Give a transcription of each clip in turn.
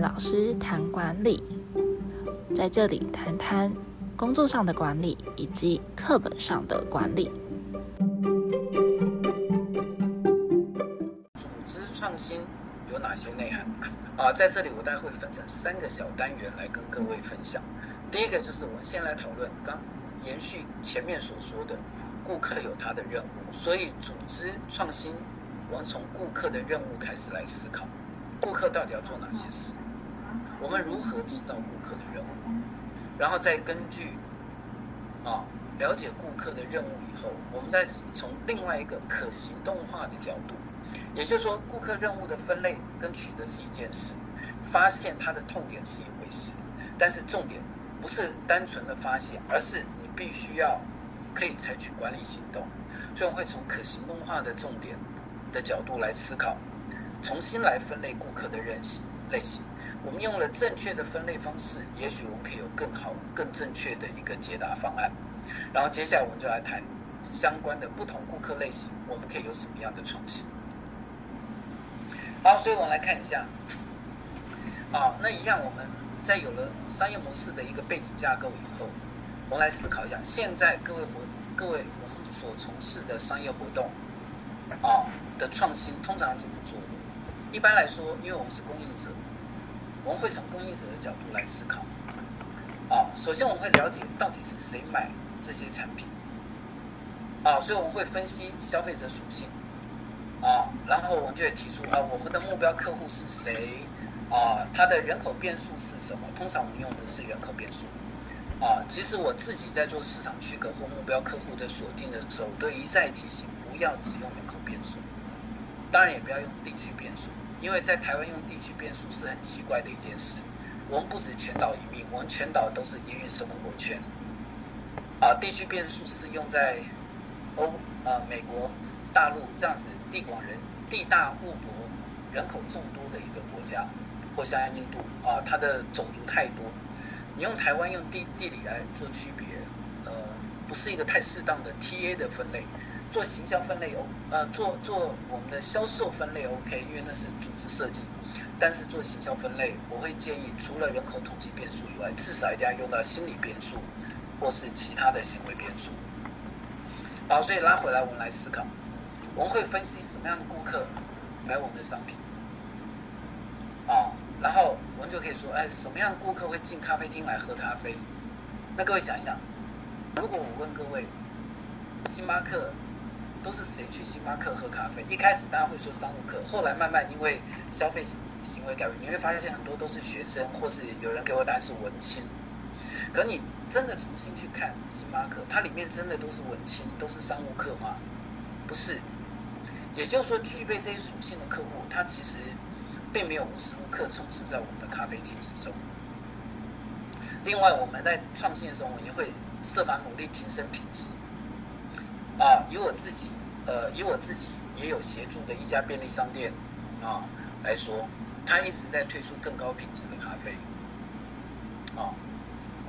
老师谈管理，在这里谈谈工作上的管理以及课本上的管理。组织创新有哪些内涵？啊，在这里我大概会分成三个小单元来跟各位分享。第一个就是我们先来讨论，刚延续前面所说的，顾客有他的任务，所以组织创新，我们从顾客的任务开始来思考。顾客到底要做哪些事？我们如何知道顾客的任务？然后再根据啊了解顾客的任务以后，我们再从另外一个可行动化的角度，也就是说，顾客任务的分类跟取得是一件事，发现他的痛点是一回事，但是重点不是单纯的发现，而是你必须要可以采取管理行动。所以我会从可行动化的重点的角度来思考。重新来分类顾客的类型类型，我们用了正确的分类方式，也许我们可以有更好、更正确的一个解答方案。然后接下来我们就来谈相关的不同顾客类型，我们可以有什么样的创新。好，所以我们来看一下。啊，那一样我们在有了商业模式的一个背景架构以后，我们来思考一下，现在各位活各位我们所从事的商业活动啊的创新，通常怎么做？一般来说，因为我们是供应者，我们会从供应者的角度来思考。啊，首先我们会了解到底是谁买这些产品。啊，所以我们会分析消费者属性。啊，然后我们就会提出啊，我们的目标客户是谁？啊，他的人口变数是什么？通常我们用的是人口变数。啊，其实我自己在做市场区隔或目标客户的锁定的时候，都一再提醒，不要只用人口变数，当然也不要用地区变数。因为在台湾用地区变数是很奇怪的一件事。我们不止全岛移民，我们全岛都是营运生活圈。啊，地区变数是用在欧啊美国大陆这样子地广人地大物博、人口众多的一个国家，或像印度啊，它的种族太多。你用台湾用地地理来做区别，呃，不是一个太适当的 TA 的分类。做行销分类 O，呃，做做我们的销售分类 OK，因为那是组织设计。但是做行销分类，我会建议除了人口统计变数以外，至少一定要用到心理变数或是其他的行为变数。好，所以拉回来我们来思考，我们会分析什么样的顾客买我们的商品。啊，然后我们就可以说，哎，什么样的顾客会进咖啡厅来喝咖啡？那各位想一想，如果我问各位，星巴克。都是谁去星巴克喝咖啡？一开始大家会说商务客，后来慢慢因为消费行为改变，你会发现很多都是学生，或是有人给我答案是文青。可你真的重新去看星巴克，它里面真的都是文青，都是商务客吗？不是。也就是说，具备这些属性的客户，他其实并没有无时无刻充斥在我们的咖啡厅之中。另外，我们在创新的时候，我们也会设法努力提升品质。啊，以我自己，呃，以我自己也有协助的一家便利商店啊来说，他一直在推出更高品质的咖啡。啊，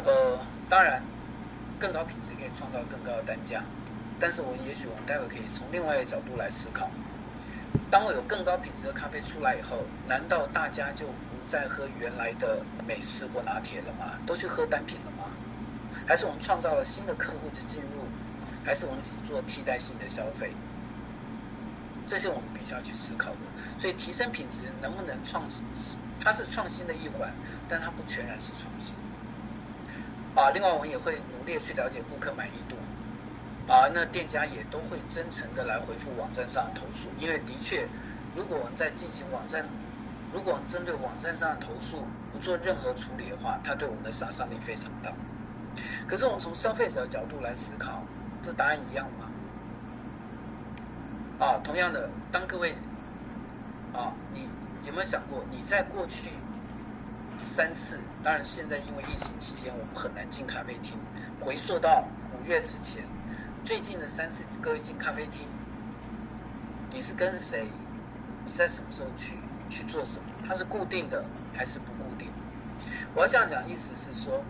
呃，当然，更高品质可以创造更高的单价，但是我也许我们待会可以从另外一个角度来思考：当我有更高品质的咖啡出来以后，难道大家就不再喝原来的美式或拿铁了吗？都去喝单品了吗？还是我们创造了新的客户就进入？还是我们只做替代性的消费，这些我们必须要去思考的。所以提升品质能不能创新，它是创新的一环，但它不全然是创新。啊，另外我们也会努力去了解顾客满意度。啊，那店家也都会真诚的来回复网站上的投诉，因为的确，如果我们在进行网站，如果针对网站上的投诉不做任何处理的话，它对我们的杀伤力非常大。可是我们从消费者的角度来思考。这答案一样吗？啊，同样的，当各位啊，你有没有想过，你在过去三次，当然现在因为疫情期间我们很难进咖啡厅，回溯到五月之前，最近的三次各位进咖啡厅，你是跟谁？你在什么时候去？去做什么？它是固定的还是不固定？我要这样讲，意思是说。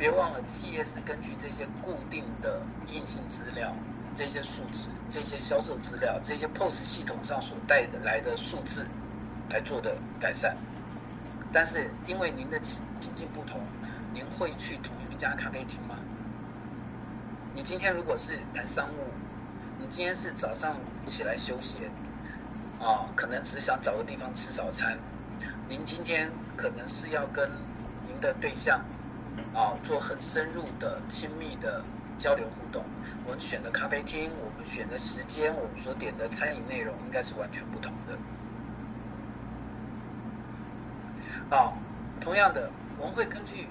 别忘了，企业是根据这些固定的硬性资料、这些数值、这些销售资料、这些 POS 系统上所带的来的数字来做的改善。但是因为您的情情境不同，您会去同一家咖啡厅吗？你今天如果是谈商务，你今天是早上起来休闲，啊，可能只想找个地方吃早餐。您今天可能是要跟您的对象，啊，做很深入的、亲密的交流互动。我们选的咖啡厅，我们选的时间，我们所点的餐饮内容，应该是完全不同的。啊，同样的，我们会根据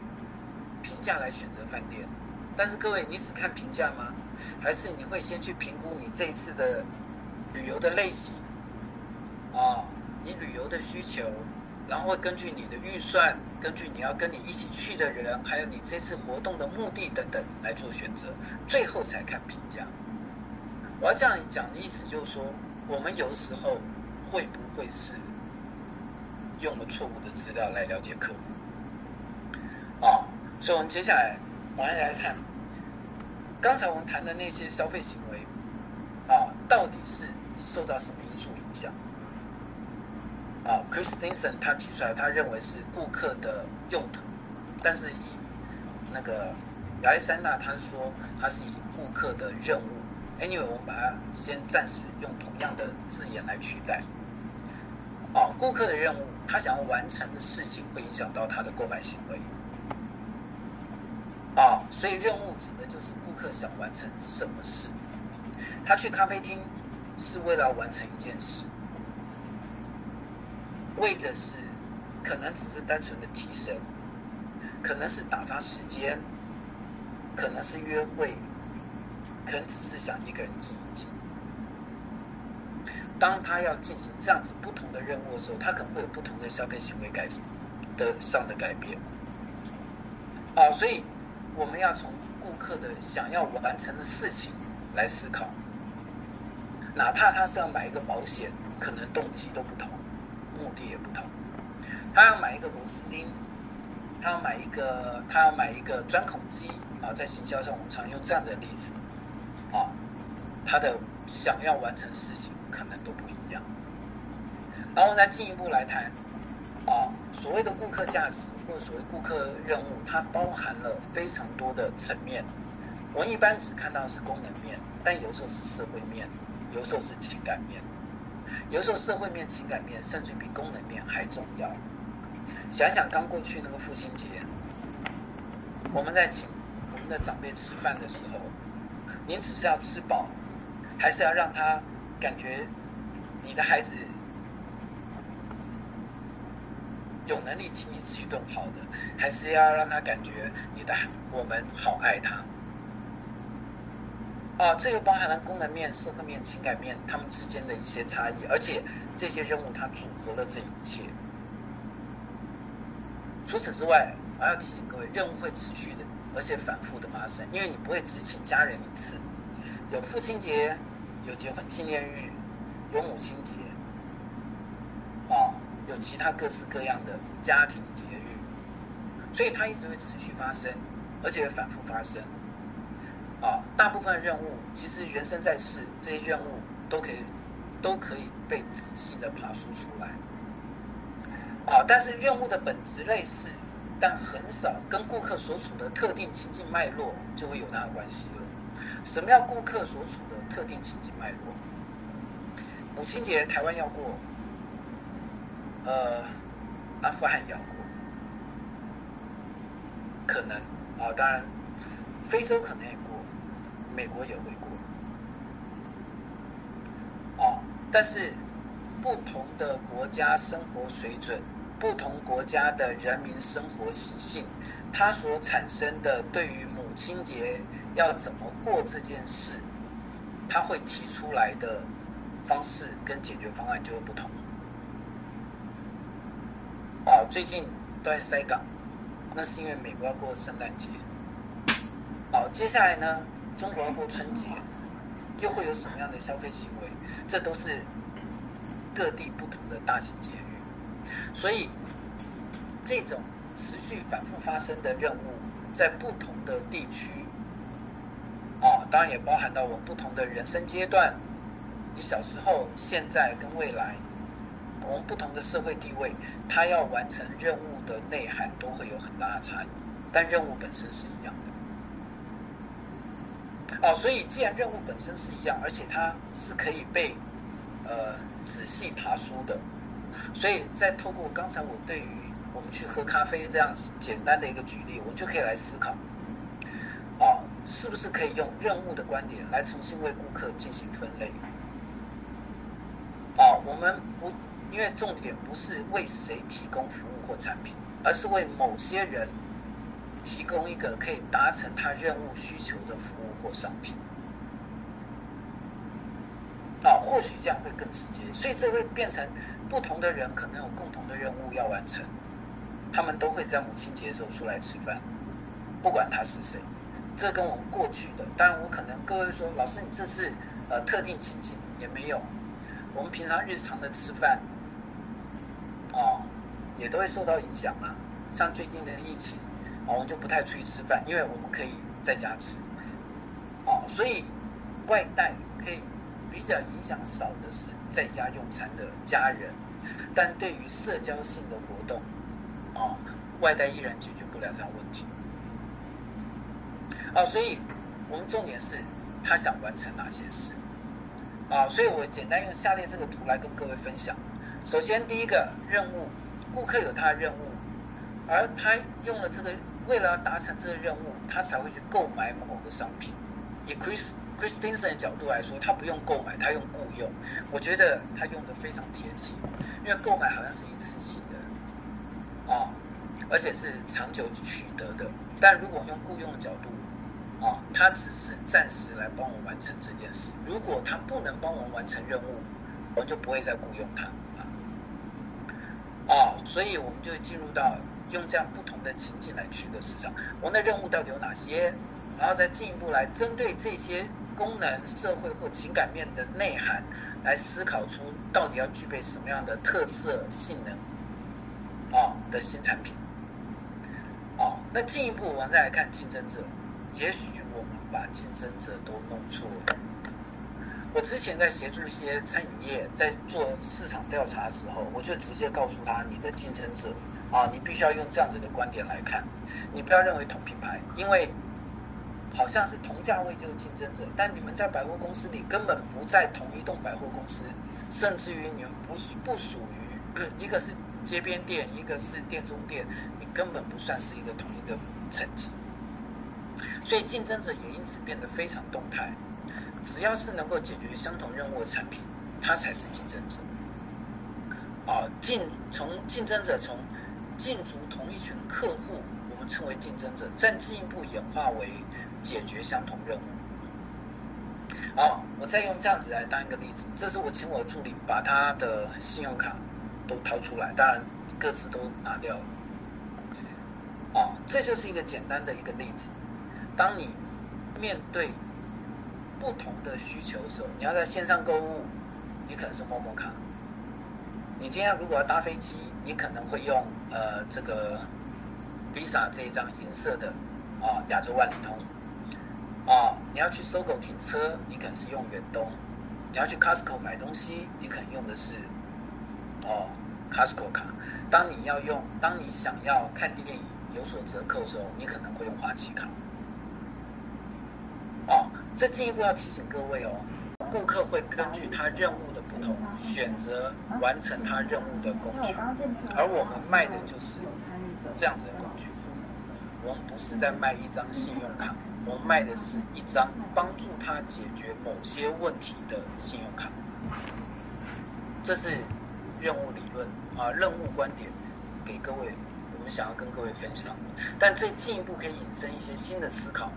评价来选择饭店。但是各位，你只看评价吗？还是你会先去评估你这一次的旅游的类型啊，你旅游的需求，然后会根据你的预算，根据你要跟你一起去的人，还有你这次活动的目的等等来做选择，最后才看评价。我要这样讲的意思就是说，我们有时候会不会是用了错误的资料来了解客户啊？所以我们接下来我们来看。刚才我们谈的那些消费行为，啊，到底是受到什么因素影响？啊，Chris Stinson 他提出来，他认为是顾客的用途，但是以那个亚历山大他说，他是以顾客的任务。Anyway，我们把它先暂时用同样的字眼来取代。啊，顾客的任务，他想要完成的事情会影响到他的购买行为。啊，所以任务指的就是顾客想完成什么事。他去咖啡厅是为了完成一件事，为的是可能只是单纯的提神，可能是打发时间，可能是约会，可能只是想一个人静一静。当他要进行这样子不同的任务的时候，他可能会有不同的消费行为改的上的改变。啊，所以。我们要从顾客的想要完成的事情来思考，哪怕他是要买一个保险，可能动机都不同，目的也不同。他要买一个螺丝钉，他要买一个，他要买一个钻孔机啊，在行销上我们常用这样的例子啊，他的想要完成事情可能都不一样。然后再进一步来谈。啊，所谓的顾客价值或者所谓顾客任务，它包含了非常多的层面。我一般只看到是功能面，但有时候是社会面，有时候是情感面，有时候社会面、情感面甚至比功能面还重要。想想刚过去那个父亲节，我们在请我们的长辈吃饭的时候，您只是要吃饱，还是要让他感觉你的孩子？有能力请你吃一顿好的，还是要让他感觉你的我们好爱他。啊，这个包含了功能面、社会面、情感面，他们之间的一些差异，而且这些任务它组合了这一切。除此之外，我要提醒各位，任务会持续的，而且反复的发生，因为你不会只请家人一次，有父亲节，有结婚纪念日，有母亲节。啊有其他各式各样的家庭节日，所以它一直会持续发生，而且反复发生。啊，大部分任务其实人生在世，这些任务都可以都可以被仔细的爬梳出来。啊，但是任务的本质类似，但很少跟顾客所处的特定情境脉络就会有它的关系了。什么叫顾客所处的特定情境脉络？母亲节台湾要过。呃，阿富汗要过，可能啊，当然，非洲可能也过，美国也会过，啊，但是不同的国家生活水准，不同国家的人民生活习性，它所产生的对于母亲节要怎么过这件事，他会提出来的方式跟解决方案就会不同。哦，最近都在塞港，那是因为美国要过圣诞节。好，接下来呢，中国要过春节，又会有什么样的消费行为？这都是各地不同的大型节日，所以这种持续反复发生的任务，在不同的地区，啊，当然也包含到我们不同的人生阶段，你小时候、现在跟未来。我们不同的社会地位，他要完成任务的内涵都会有很大的差异，但任务本身是一样哦，所以既然任务本身是一样，而且它是可以被呃仔细爬书的，所以在透过刚才我对于我们去喝咖啡这样简单的一个举例，我就可以来思考，啊，是不是可以用任务的观点来重新为顾客进行分类？啊，我们不。因为重点不是为谁提供服务或产品，而是为某些人提供一个可以达成他任务需求的服务或商品。啊，或许这样会更直接，所以这会变成不同的人可能有共同的任务要完成，他们都会在母亲节的时候出来吃饭，不管他是谁。这跟我们过去的，当然我可能各位说，老师你这是呃特定情景也没有，我们平常日常的吃饭。哦，也都会受到影响啊。像最近的疫情，我们就不太出去吃饭，因为我们可以在家吃。哦，所以外带可以比较影响少的是在家用餐的家人，但对于社交性的活动，哦，外带依然解决不了这样问题。哦，所以我们重点是他想完成哪些事。啊，所以我简单用下列这个图来跟各位分享。首先，第一个任务，顾客有他的任务，而他用了这个，为了达成这个任务，他才会去购买某个商品。以 Chris Christensen 的角度来说，他不用购买，他用雇佣。我觉得他用的非常贴切，因为购买好像是一次性的，啊，而且是长久取得的。但如果用雇佣的角度，啊，他只是暂时来帮我完成这件事。如果他不能帮我完成任务，我们就不会再雇佣他。啊，所以我们就进入到用这样不同的情境来取得市场。我们的任务到底有哪些？然后再进一步来针对这些功能、社会或情感面的内涵，来思考出到底要具备什么样的特色、性能啊的新产品。哦，那进一步我们再来看竞争者，也许我们把竞争者都弄错了。我之前在协助一些餐饮业在做市场调查的时候，我就直接告诉他，你的竞争者啊，你必须要用这样子的观点来看，你不要认为同品牌，因为好像是同价位就是竞争者，但你们在百货公司里根本不在同一栋百货公司，甚至于你们不不属于 一个是街边店，一个是店中店，你根本不算是一个同一个层级，所以竞争者也因此变得非常动态。只要是能够解决相同任务的产品，它才是竞争者。啊，进从竞争者从进足同一群客户，我们称为竞争者，再进一步演化为解决相同任务。好，我再用这样子来当一个例子，这是我请我助理把他的信用卡都掏出来，当然各自都拿掉了。啊，这就是一个简单的一个例子。当你面对不同的需求的时候，你要在线上购物，你可能是陌陌卡。你今天如果要搭飞机，你可能会用呃这个 Visa 这一张银色的啊亚洲万里通。啊，你要去搜狗停车，你可能是用远东。你要去 Costco 买东西，你可能用的是哦 Costco 卡。当你要用，当你想要看电影有所折扣的时候，你可能会用花旗卡。这进一步要提醒各位哦，顾客会根据他任务的不同，选择完成他任务的工具，而我们卖的就是这样子的工具。我们不是在卖一张信用卡，我们卖的是一张帮助他解决某些问题的信用卡。这是任务理论啊，任务观点给各位，我们想要跟各位分享。但这进一步可以引申一些新的思考。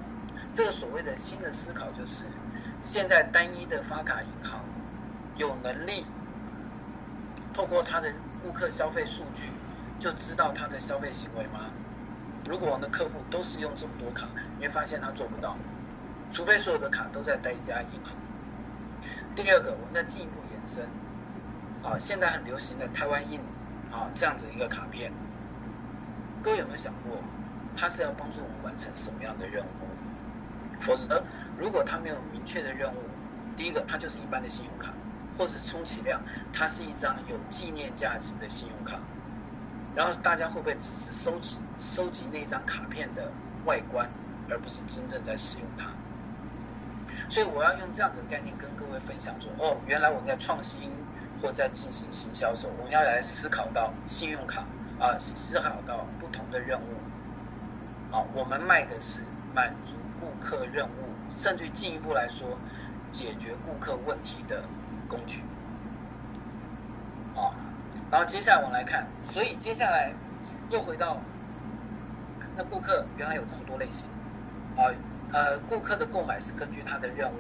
这个所谓的新的思考，就是现在单一的发卡银行有能力透过他的顾客消费数据，就知道他的消费行为吗？如果我们的客户都是用这么多卡，你会发现他做不到，除非所有的卡都在单一银行。第二个，我们再进一步延伸，啊，现在很流行的台湾印啊这样子一个卡片，各位有没有想过，它是要帮助我们完成什么样的任务？否则，如果他没有明确的任务，第一个，它就是一般的信用卡，或是充其量它是一张有纪念价值的信用卡。然后大家会不会只是收集收集那张卡片的外观，而不是真正在使用它？所以我要用这样子的概念跟各位分享说，哦，原来我们在创新或在进行行销的时候，我们要来思考到信用卡啊，思考到不同的任务啊，我们卖的是满足顾客任务，甚至进一步来说，解决顾客问题的工具。啊然后接下来我们来看，所以接下来又回到那顾客原来有这么多类型。啊，呃，顾客的购买是根据他的任务，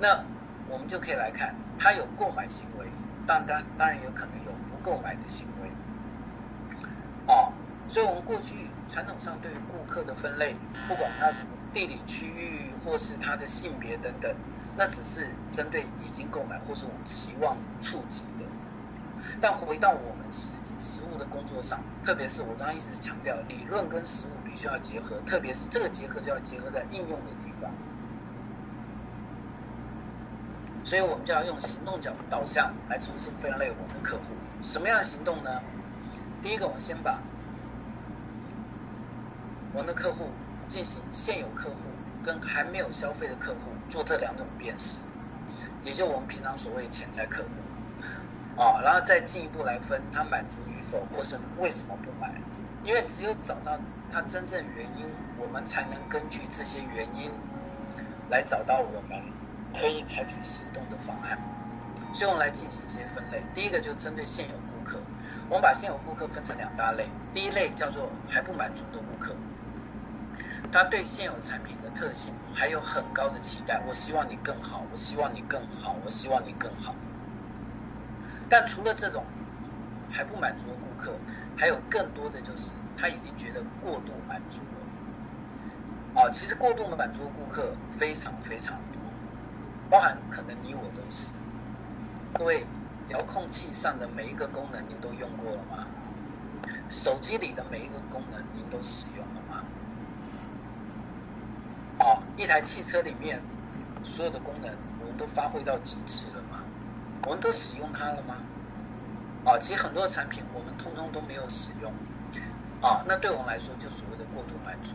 那我们就可以来看他有购买行为，当当当然有可能有不购买的行为，啊，所以我们过去传统上对于顾客的分类，不管他什么地理区域或是他的性别等等，那只是针对已经购买或是我们期望触及的。但回到我们实际实物的工作上，特别是我刚刚一直强调，理论跟实物必须要结合，特别是这个结合就要结合在应用的地方。所以我们就要用行动角导向来重新分类我们的客户。什么样的行动呢？第一个，我们先把我们的客户进行现有客户跟还没有消费的客户做这两种辨识，也就我们平常所谓潜在客户。啊，然后再进一步来分他满足与否，或是为什么不买？因为只有找到他真正原因，我们才能根据这些原因来找到我们可以采取行动的方案。所以我们来进行一些分类。第一个就针对现有顾客，我们把现有顾客分成两大类。第一类叫做还不满足的顾客，他对现有产品的特性还有很高的期待，我希望你更好，我希望你更好，我希望你更好。但除了这种还不满足的顾客，还有更多的就是他已经觉得过度满足了。啊，其实过度的满足的顾客非常非常多，包含可能你我都是。各位，遥控器上的每一个功能您都用过了吗？手机里的每一个功能您都使用了吗？啊，一台汽车里面所有的功能我们都发挥到极致了吗？我们都使用它了吗？啊，其实很多产品我们通通都没有使用，啊，那对我们来说就所谓的过度满足。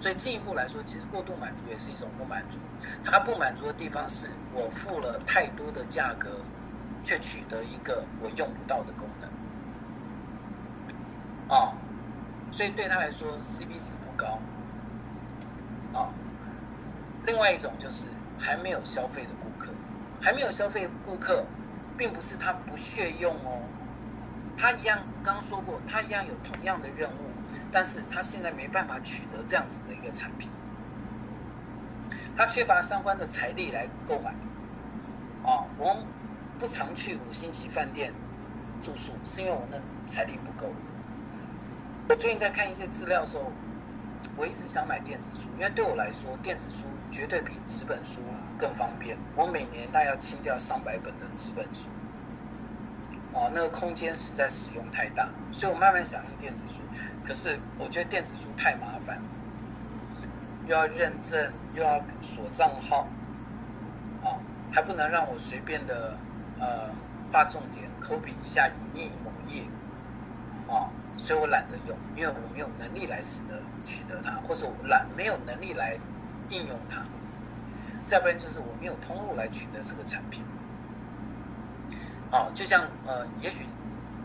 所以进一步来说，其实过度满足也是一种不满足。它不满足的地方是我付了太多的价格，却取得一个我用不到的功能。啊，所以对他来说 CP 值不高。另外一种就是还没有消费的顾客，还没有消费顾客。并不是他不屑用哦，他一样刚说过，他一样有同样的任务，但是他现在没办法取得这样子的一个产品，他缺乏相关的财力来购买。啊，我不常去五星级饭店住宿，是因为我那财力不够。我最近在看一些资料的时候，我一直想买电子书，因为对我来说，电子书绝对比纸本书。更方便。我每年大概要清掉上百本的纸本书，哦，那个空间实在使用太大，所以我慢慢想用电子书。可是我觉得电子书太麻烦，又要认证，又要锁账号，啊，还不能让我随便的呃画重点、抠笔一下隐匿某页，啊，所以我懒得用，因为我没有能力来使得取得它，或者我懒没有能力来应用它。再不然就是我没有通路来取得这个产品，哦，就像呃，也许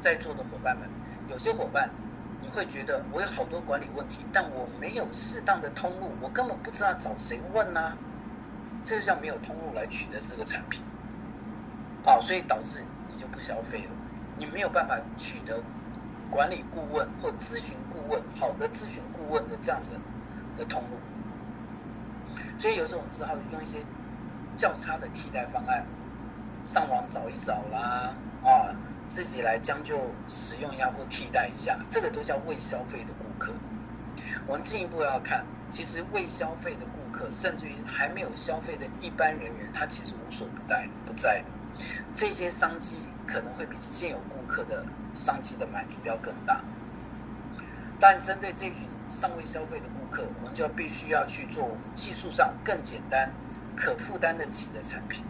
在座的伙伴们，有些伙伴你会觉得我有好多管理问题，但我没有适当的通路，我根本不知道找谁问呐，这就叫没有通路来取得这个产品，哦，所以导致你就不消费了，你没有办法取得管理顾问或咨询顾问好的咨询顾问的这样子的通路。所以有时候我们只好用一些较差的替代方案，上网找一找啦，啊，自己来将就使用一下或替代一下，这个都叫未消费的顾客。我们进一步要看，其实未消费的顾客，甚至于还没有消费的一般人员，他其实无所不在不在。这些商机可能会比现有顾客的商机的满足要更大。但针对这群尚未消费的顾客，我们就必须要去做技术上更简单、可负担得起的产品。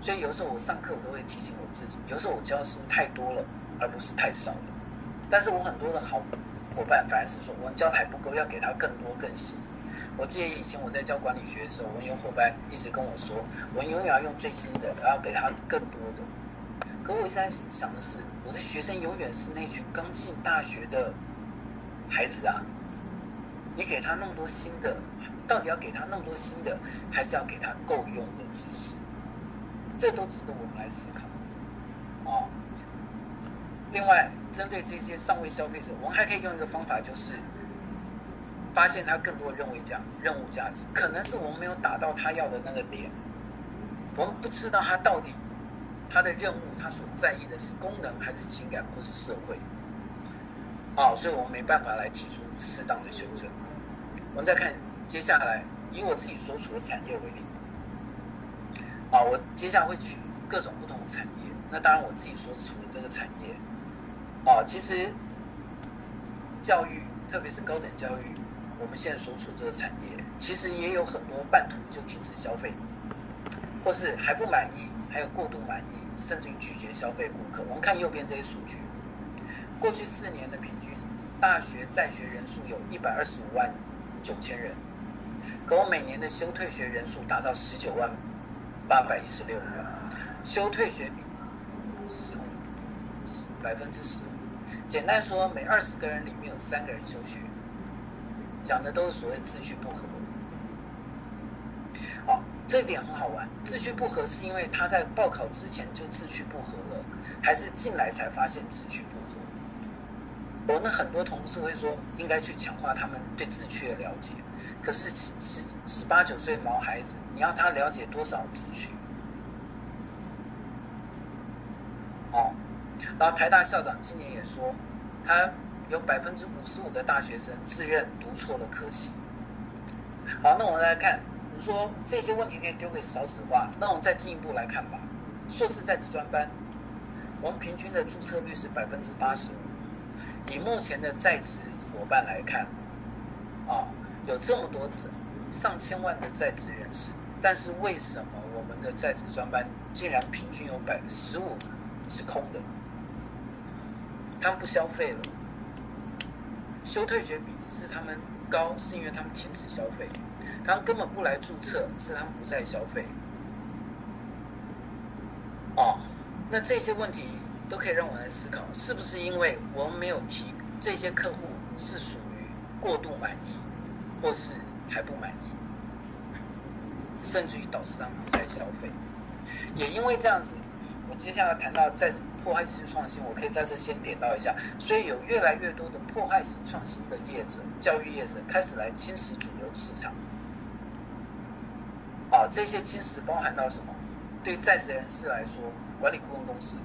所以有时候我上课我都会提醒我自己，有时候我教的是不是太多了，而不是太少了。但是我很多的好伙伴反而是说，我们教的还不够，要给他更多更新。我记得以前我在教管理学的时候，我有伙伴一直跟我说，我永远要用最新的，要给他更多的。可我现在想的是，我的学生永远是那群刚进大学的孩子啊，你给他那么多新的，到底要给他那么多新的，还是要给他够用的知识？这都值得我们来思考。啊，另外，针对这些上位消费者，我们还可以用一个方法，就是发现他更多的任务价任务价值，可能是我们没有打到他要的那个点，我们不知道他到底他的任务他所在意的是功能还是情感或是社会。啊，所以我们没办法来提出适当的修正。我们再看接下来，以我自己所处的产业为例。啊，我接下来会举各种不同的产业。那当然，我自己所处的这个产业，啊，其实教育，特别是高等教育，我们现在所处的这个产业，其实也有很多半途就停止消费，或是还不满意，还有过度满意，甚至于拒绝消费顾客。我们看右边这些数据，过去四年的平均大学在学人数有一百二十五万九千人，可我每年的休退学人数达到十九万。八百一十六人，休退学比十五，百分之十五。简单说，每二十个人里面有三个人休学，讲的都是所谓秩序不合。好，这点很好玩。秩序不合是因为他在报考之前就秩序不合了，还是进来才发现秩序不合？我们很多同事会说，应该去强化他们对秩序的了解。可是十十八九岁毛孩子，你要他了解多少秩序？哦，然后台大校长今年也说，他有百分之五十五的大学生自愿读错了科系。好，那我们来看，你说这些问题可以丢给少子化，那我们再进一步来看吧。硕士在职专班，我们平均的注册率是百分之八十五。以目前的在职伙伴来看，啊。有这么多上千万的在职人士，但是为什么我们的在职专班竟然平均有百分之十五是空的？他们不消费了，休退学比是他们高，是因为他们停止消费，他们根本不来注册，是他们不再消费。哦，那这些问题都可以让我来思考，是不是因为我们没有提这些客户是属于过度满意？或是还不满意，甚至于导致他们不再消费，也因为这样子，我接下来谈到在破坏性创新，我可以在这先点到一下，所以有越来越多的破坏性创新的业者、教育业者开始来侵蚀主流市场。啊，这些侵蚀包含到什么？对在职人士来说，管理顾问公司，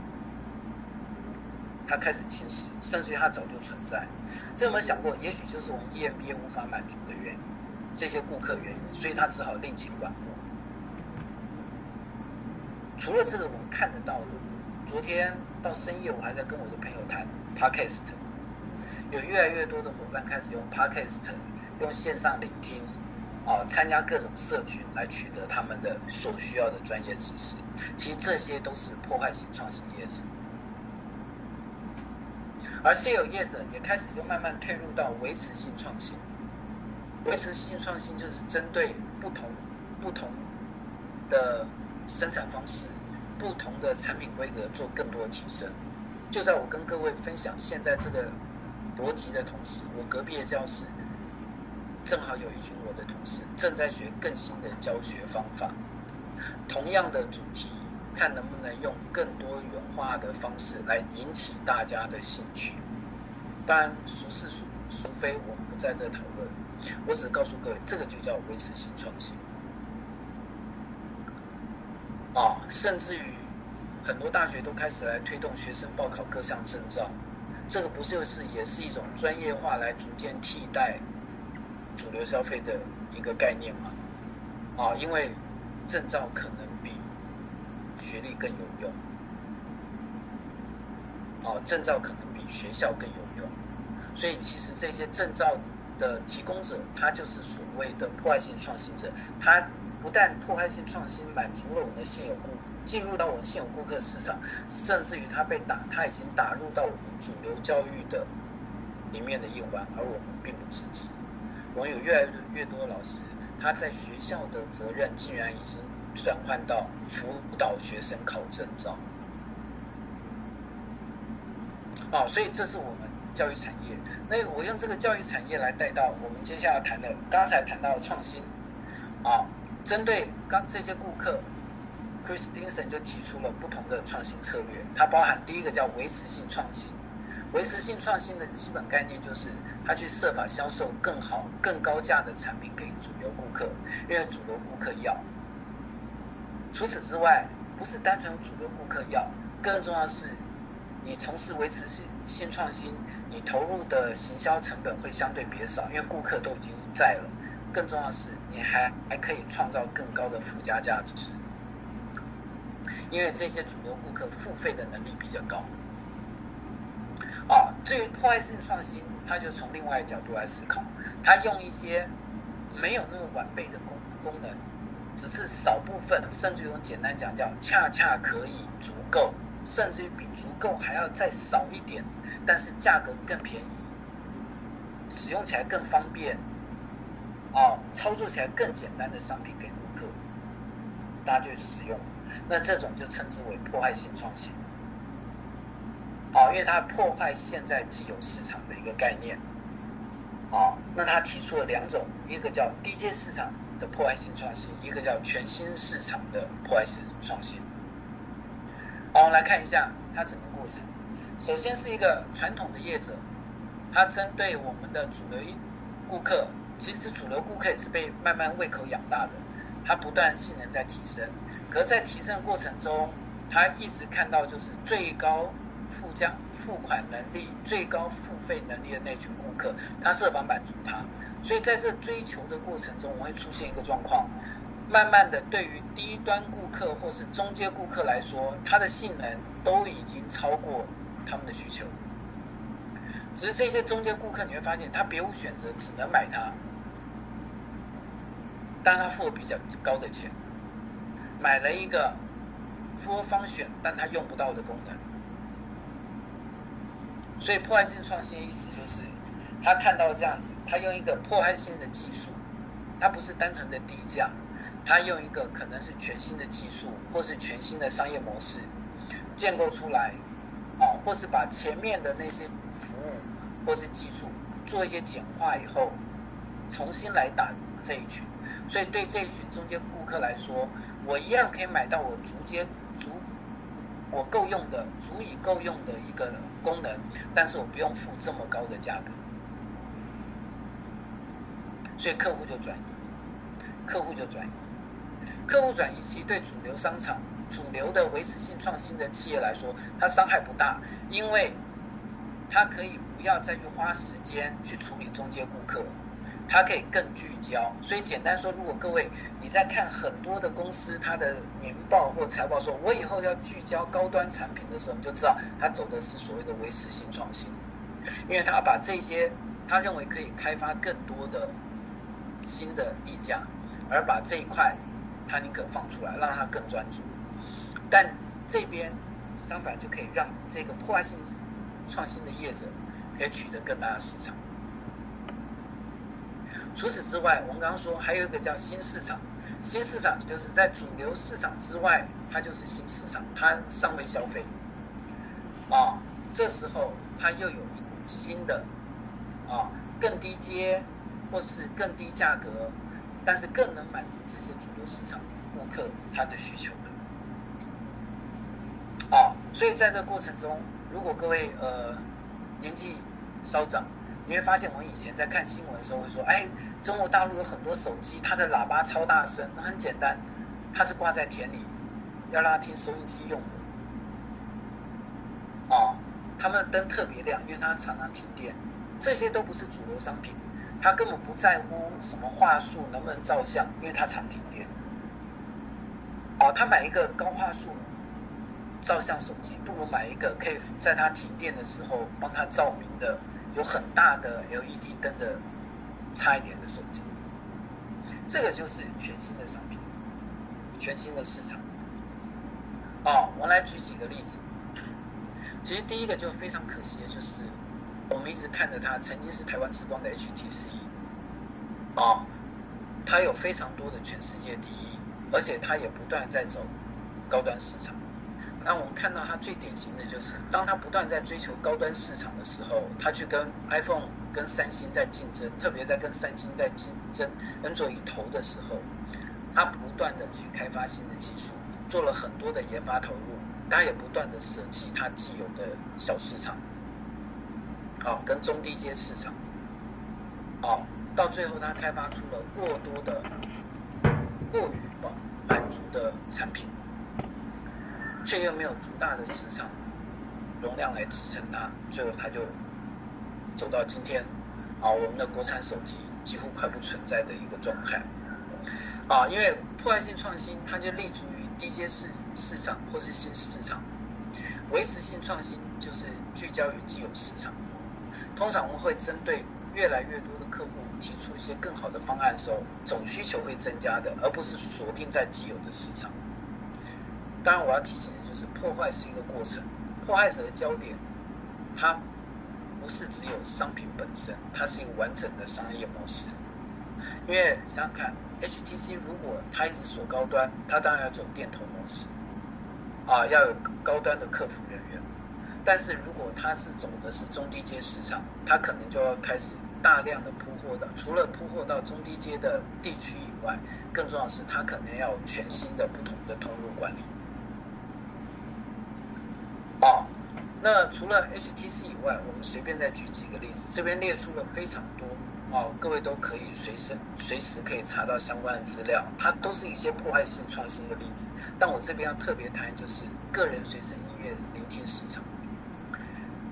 他开始侵蚀，甚至于他早就存在。这有没有想过，也许就是我们 EMBA 无法满足的原因，这些顾客原因，所以他只好另请管顾。除了这个我们看得到的，昨天到深夜我还在跟我的朋友谈 Podcast，有越来越多的伙伴开始用 Podcast，用线上聆听，哦，参加各种社群来取得他们的所需要的专业知识。其实这些都是破坏性创新业者。而现有业者也开始就慢慢退入到维持性创新。维持性创新就是针对不同不同的生产方式、不同的产品规格做更多的提升。就在我跟各位分享现在这个逻辑的同时，我隔壁的教室正好有一群我的同事正在学更新的教学方法，同样的主题。看能不能用更多元化的方式来引起大家的兴趣。当然，孰是孰孰非，我们不在这讨论。我只是告诉各位，这个就叫维持性创新。啊，甚至于很多大学都开始来推动学生报考各项证照，这个不就是也是一种专业化来逐渐替代主流消费的一个概念吗？啊，因为证照可能。学历更有用，哦，证照可能比学校更有用，所以其实这些证照的提供者，他就是所谓的破坏性创新者。他不但破坏性创新满足了我们的现有顾进入到我们现有顾客市场，甚至于他被打，他已经打入到我们主流教育的里面的一环，而我们并不支持。我们有越来越多的老师，他在学校的责任竟然已经转换到辅导学生考证照。啊，所以这是我们教育产业。那我用这个教育产业来带到我们接下来谈的，刚才谈到创新。啊，针对刚这些顾客，Chris t i n s o n 就提出了不同的创新策略。它包含第一个叫维持性创新。维持性创新的基本概念就是，他去设法销售更好、更高价的产品给主流顾客，因为主流顾客要。除此之外，不是单纯主流顾客要，更重要是。你从事维持性新创新，你投入的行销成本会相对比较少，因为顾客都已经在了。更重要的是，你还还可以创造更高的附加价值，因为这些主流顾客付费的能力比较高。啊，至于破坏性创新，他就从另外一角度来思考，他用一些没有那么完备的功功能，只是少部分，甚至用简单讲叫恰恰可以足够。甚至于比足够还要再少一点，但是价格更便宜，使用起来更方便，哦，操作起来更简单的商品给顾客，大家就使用，那这种就称之为破坏性创新，哦，因为它破坏现在既有市场的一个概念，哦，那他提出了两种，一个叫低阶市场的破坏性创新，一个叫全新市场的破坏性创新。好，我们来看一下它整个过程。首先是一个传统的业者，它针对我们的主流顾客，其实主流顾客也是被慢慢胃口养大的，它不断性能在提升。可是，在提升的过程中，它一直看到就是最高附加付款能力、最高付费能力的那群顾客，它设法满足他。所以在这追求的过程中，我会出现一个状况。慢慢的，对于低端顾客或是中阶顾客来说，它的性能都已经超过他们的需求。只是这些中间顾客，你会发现他别无选择，只能买它，但他付了比较高的钱，买了一个 full function，但他用不到的功能。所以破坏性创新的意思就是，他看到这样子，他用一个破坏性的技术，他不是单纯的低价。他用一个可能是全新的技术，或是全新的商业模式建构出来，啊，或是把前面的那些服务或是技术做一些简化以后，重新来打这一群。所以对这一群中间顾客来说，我一样可以买到我足接足我够用的、足以够用的一个功能，但是我不用付这么高的价格，所以客户就转移，客户就转移。客户转移其实对主流商场、主流的维持性创新的企业来说，它伤害不大，因为它可以不要再去花时间去处理中间顾客，它可以更聚焦。所以简单说，如果各位你在看很多的公司它的年报或财报，说我以后要聚焦高端产品的时候，你就知道它走的是所谓的维持性创新，因为它把这些他认为可以开发更多的新的溢价，而把这一块。他宁可放出来，让他更专注，但这边相反就可以让这个破坏性创新的业者可以取得更大的市场。除此之外，我们刚刚说还有一个叫新市场，新市场就是在主流市场之外，它就是新市场，它尚未消费，啊，这时候它又有一股新的啊更低阶或是更低价格。但是更能满足这些主流市场顾客他的需求的，啊，所以在这过程中，如果各位呃年纪稍长，你会发现我以前在看新闻的时候会说，哎，中国大陆有很多手机，它的喇叭超大声，那很简单，它是挂在田里，要让它听收音机用的，啊，他们的灯特别亮，因为它常常停电，这些都不是主流商品。他根本不在乎什么话术能不能照相，因为他常停电。哦，他买一个高画素照相手机，不如买一个可以在他停电的时候帮他照明的，有很大的 LED 灯的差一点的手机。这个就是全新的商品，全新的市场。哦，我来举几个例子。其实第一个就非常可惜的就是，我们一直看着它曾经是台湾之光的 HTC，哦，它有非常多的全世界第一，而且它也不断在走高端市场。那我们看到它最典型的就是，当它不断在追求高端市场的时候，它去跟 iPhone、跟三星在竞争，特别在跟三星在竞争 Android 头的时候，它不断的去开发新的技术，做了很多的研发投入，它也不断的舍弃它既有的小市场，好，跟中低阶市场，好，到最后它开发出了过多的、过于满满足的产品。却又没有足大的市场容量来支撑它，最后它就走到今天啊，我们的国产手机几乎快不存在的一个状态啊，因为破坏性创新它就立足于低阶市市场或是新市场，维持性创新就是聚焦于既有市场。通常我们会针对越来越多的客户提出一些更好的方案的时候，总需求会增加的，而不是锁定在既有的市场。当然，我要提醒的就是，破坏是一个过程，破坏者的焦点，它不是只有商品本身，它是一个完整的商业模式。因为想想看，HTC 如果它一直锁高端，它当然要走电头模式，啊，要有高端的客服人员。但是如果它是走的是中低阶市场，它可能就要开始大量的铺货的，除了铺货到中低阶的地区以外，更重要的是它可能要全新的不同的通路管理。哦，那除了 HTC 以外，我们随便再举几个例子，这边列出了非常多哦，各位都可以随时随时可以查到相关的资料，它都是一些破坏性创新的例子。但我这边要特别谈就是个人随身音乐聆听市场。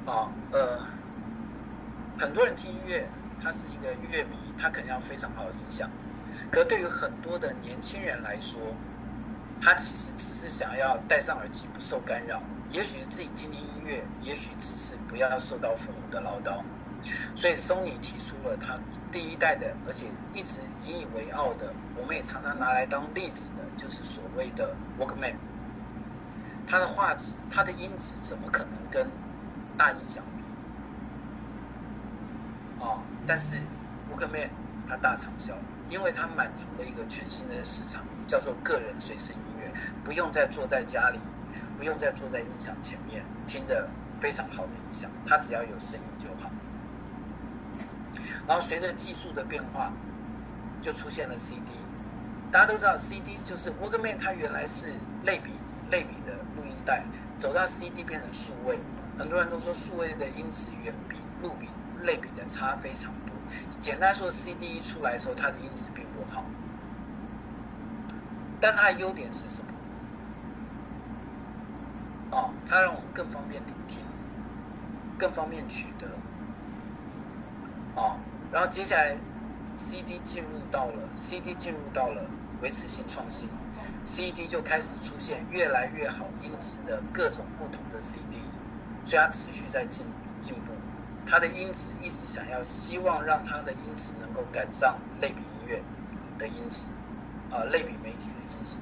啊，呃，很多人听音乐，他是一个乐迷，他肯定要非常好的影响。可对于很多的年轻人来说，他其实只是想要戴上耳机不受干扰。也许自己听听音乐，也许只是不要受到父母的唠叨。所以，Sony 提出了他第一代的，而且一直引以为傲的，我们也常常拿来当例子的，就是所谓的 Walkman。它的画质、它的音质怎么可能跟大音响？哦，但是 Walkman 它大畅销，因为它满足了一个全新的市场，叫做个人随身音乐，不用再坐在家里。不用再坐在音响前面听着非常好的音响，它只要有声音就好。然后随着技术的变化，就出现了 CD。大家都知道 CD 就是 Walkman，它原来是类比类比的录音带，走到 CD 变成数位。很多人都说数位的音质远比录比类比的差非常多。简单说，CD 一出来的时候，它的音质并不好，但它的优点是什么？哦，它让我们更方便聆听，更方便取得。哦，然后接下来，CD 进入到了 CD 进入到了维持性创新，CD 就开始出现越来越好音质的各种不同的 CD，所以它持续在进进步，它的音质一直想要希望让它的音质能够赶上类比音乐的音质，啊，类比媒体的音质。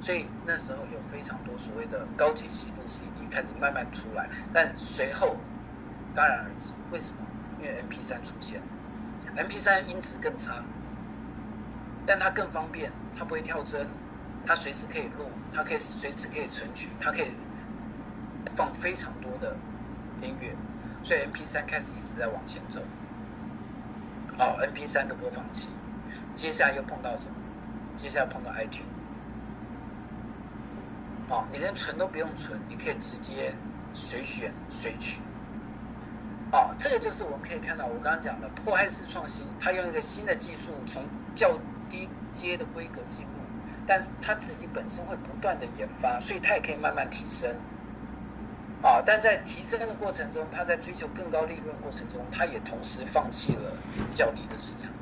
所以那时候有非常多所谓的高解析度 CD 开始慢慢出来，但随后戛然而止。为什么？因为 MP3 出现，MP3 音质更差，但它更方便，它不会跳帧，它随时可以录，它可以随时可以存取，它可以放非常多的音乐，所以 MP3 开始一直在往前走。好，MP3 的播放器，接下来又碰到什么？接下来碰到 iTunes。哦，你连存都不用存，你可以直接随选随取。哦，这个就是我们可以看到我刚刚讲的破坏式创新，它用一个新的技术从较低阶的规格进入，但它自己本身会不断的研发，所以它也可以慢慢提升。啊，但在提升的过程中，他在追求更高利润过程中，他也同时放弃了较低的市场。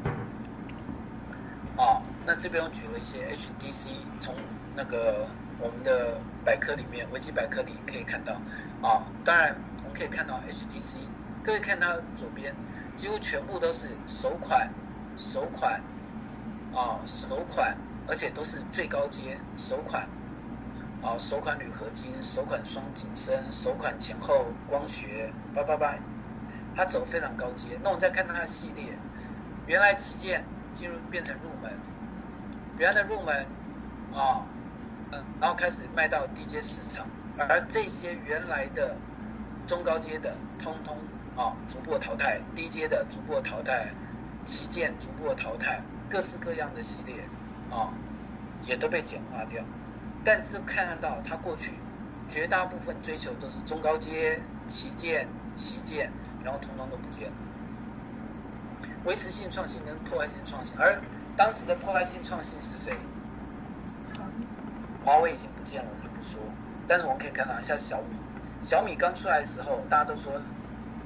啊，那这边我举了一些 HDC 从那个。我们的百科里面，维基百科里可以看到，啊，当然我们可以看到 HDC，各位看它左边，几乎全部都是首款，首款，啊，首款，而且都是最高阶首款，啊，首款铝合金，首款双景深，首款前后光学，叭叭叭，它走非常高阶。那我们再看它的系列，原来旗舰进入变成入门，原来的入门啊，嗯，然后开始卖到低阶市场，而这些原来的中高阶的，通通啊逐步淘汰，低阶的逐步淘汰，旗舰逐步淘汰，各式各样的系列啊也都被简化掉。但是看得到它过去绝大部分追求都是中高阶旗舰旗舰，然后通通都不见了。维持性创新跟破坏性创新，而当时的破坏性创新是谁？华为已经不见了，我就不说。但是我们可以看到，像小米，小米刚出来的时候，大家都说，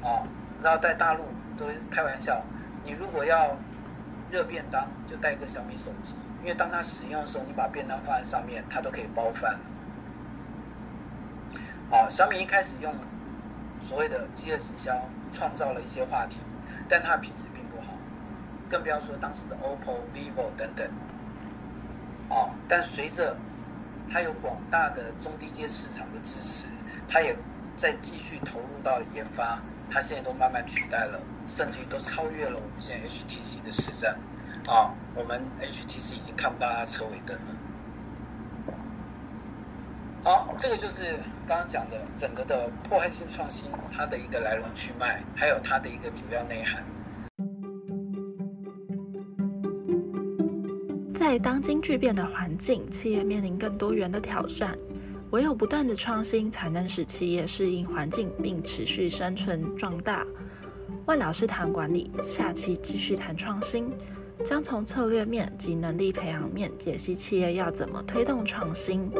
啊，你知道在大陆都开玩笑，你如果要热便当，就带一个小米手机。因为当它使用的时候，你把便当放在上面，它都可以包饭了。好，小米一开始用所谓的饥饿营销，创造了一些话题，但它的品质并不好，更不要说当时的 OPPO、vivo 等等。啊，但随着它有广大的中低阶市场的支持，它也在继续投入到研发，它现在都慢慢取代了，甚至于都超越了我们现在 HTC 的市占。啊，我们 HTC 已经看不到它车尾灯了。好，这个就是刚刚讲的整个的破坏性创新，它的一个来龙去脉，还有它的一个主要内涵。在当今巨变的环境，企业面临更多元的挑战，唯有不断的创新，才能使企业适应环境并持续生存壮大。万老师谈管理，下期继续谈创新。将从策略面及能力培养面解析企业要怎么推动创新。